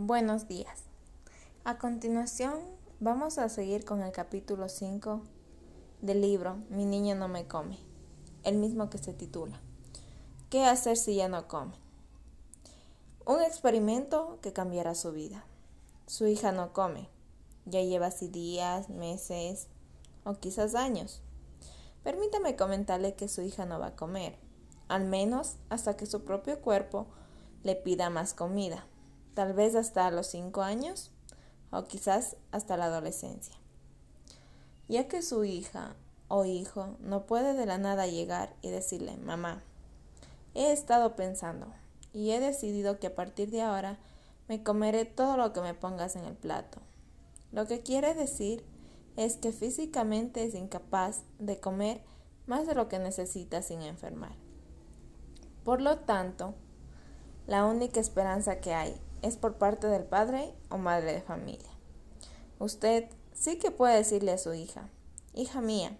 Buenos días. A continuación vamos a seguir con el capítulo 5 del libro Mi niño no me come, el mismo que se titula ¿Qué hacer si ya no come? Un experimento que cambiará su vida. Su hija no come. Ya lleva así días, meses o quizás años. Permítame comentarle que su hija no va a comer, al menos hasta que su propio cuerpo le pida más comida tal vez hasta los cinco años o quizás hasta la adolescencia. Ya que su hija o hijo no puede de la nada llegar y decirle, mamá, he estado pensando y he decidido que a partir de ahora me comeré todo lo que me pongas en el plato. Lo que quiere decir es que físicamente es incapaz de comer más de lo que necesita sin enfermar. Por lo tanto, la única esperanza que hay es por parte del padre o madre de familia. Usted sí que puede decirle a su hija, hija mía,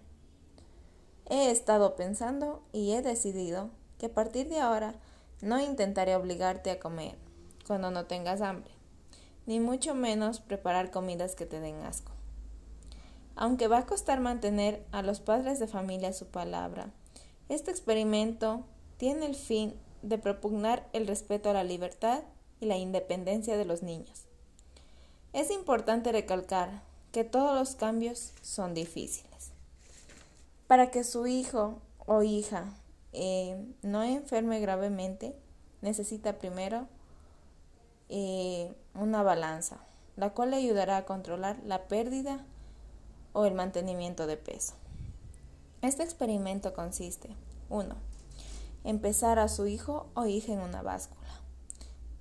he estado pensando y he decidido que a partir de ahora no intentaré obligarte a comer cuando no tengas hambre, ni mucho menos preparar comidas que te den asco. Aunque va a costar mantener a los padres de familia su palabra, este experimento tiene el fin de propugnar el respeto a la libertad y la independencia de los niños. Es importante recalcar que todos los cambios son difíciles. Para que su hijo o hija eh, no enferme gravemente, necesita primero eh, una balanza, la cual le ayudará a controlar la pérdida o el mantenimiento de peso. Este experimento consiste 1. Empezar a su hijo o hija en una báscula.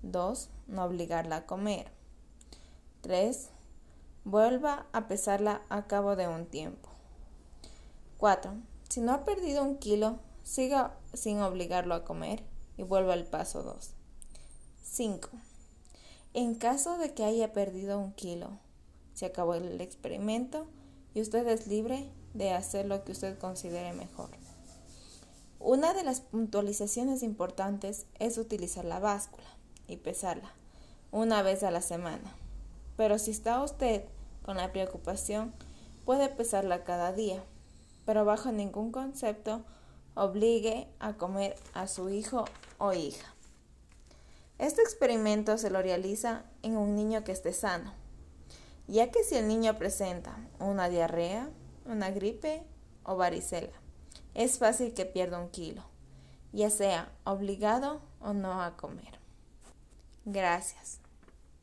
2. No obligarla a comer. 3. Vuelva a pesarla a cabo de un tiempo. 4. Si no ha perdido un kilo, siga sin obligarlo a comer y vuelva al paso 2. 5. En caso de que haya perdido un kilo, se acabó el experimento y usted es libre de hacer lo que usted considere mejor. Una de las puntualizaciones importantes es utilizar la báscula y pesarla una vez a la semana. Pero si está usted con la preocupación, puede pesarla cada día, pero bajo ningún concepto obligue a comer a su hijo o hija. Este experimento se lo realiza en un niño que esté sano, ya que si el niño presenta una diarrea, una gripe o varicela, es fácil que pierda un kilo, ya sea obligado o no a comer. Gracias.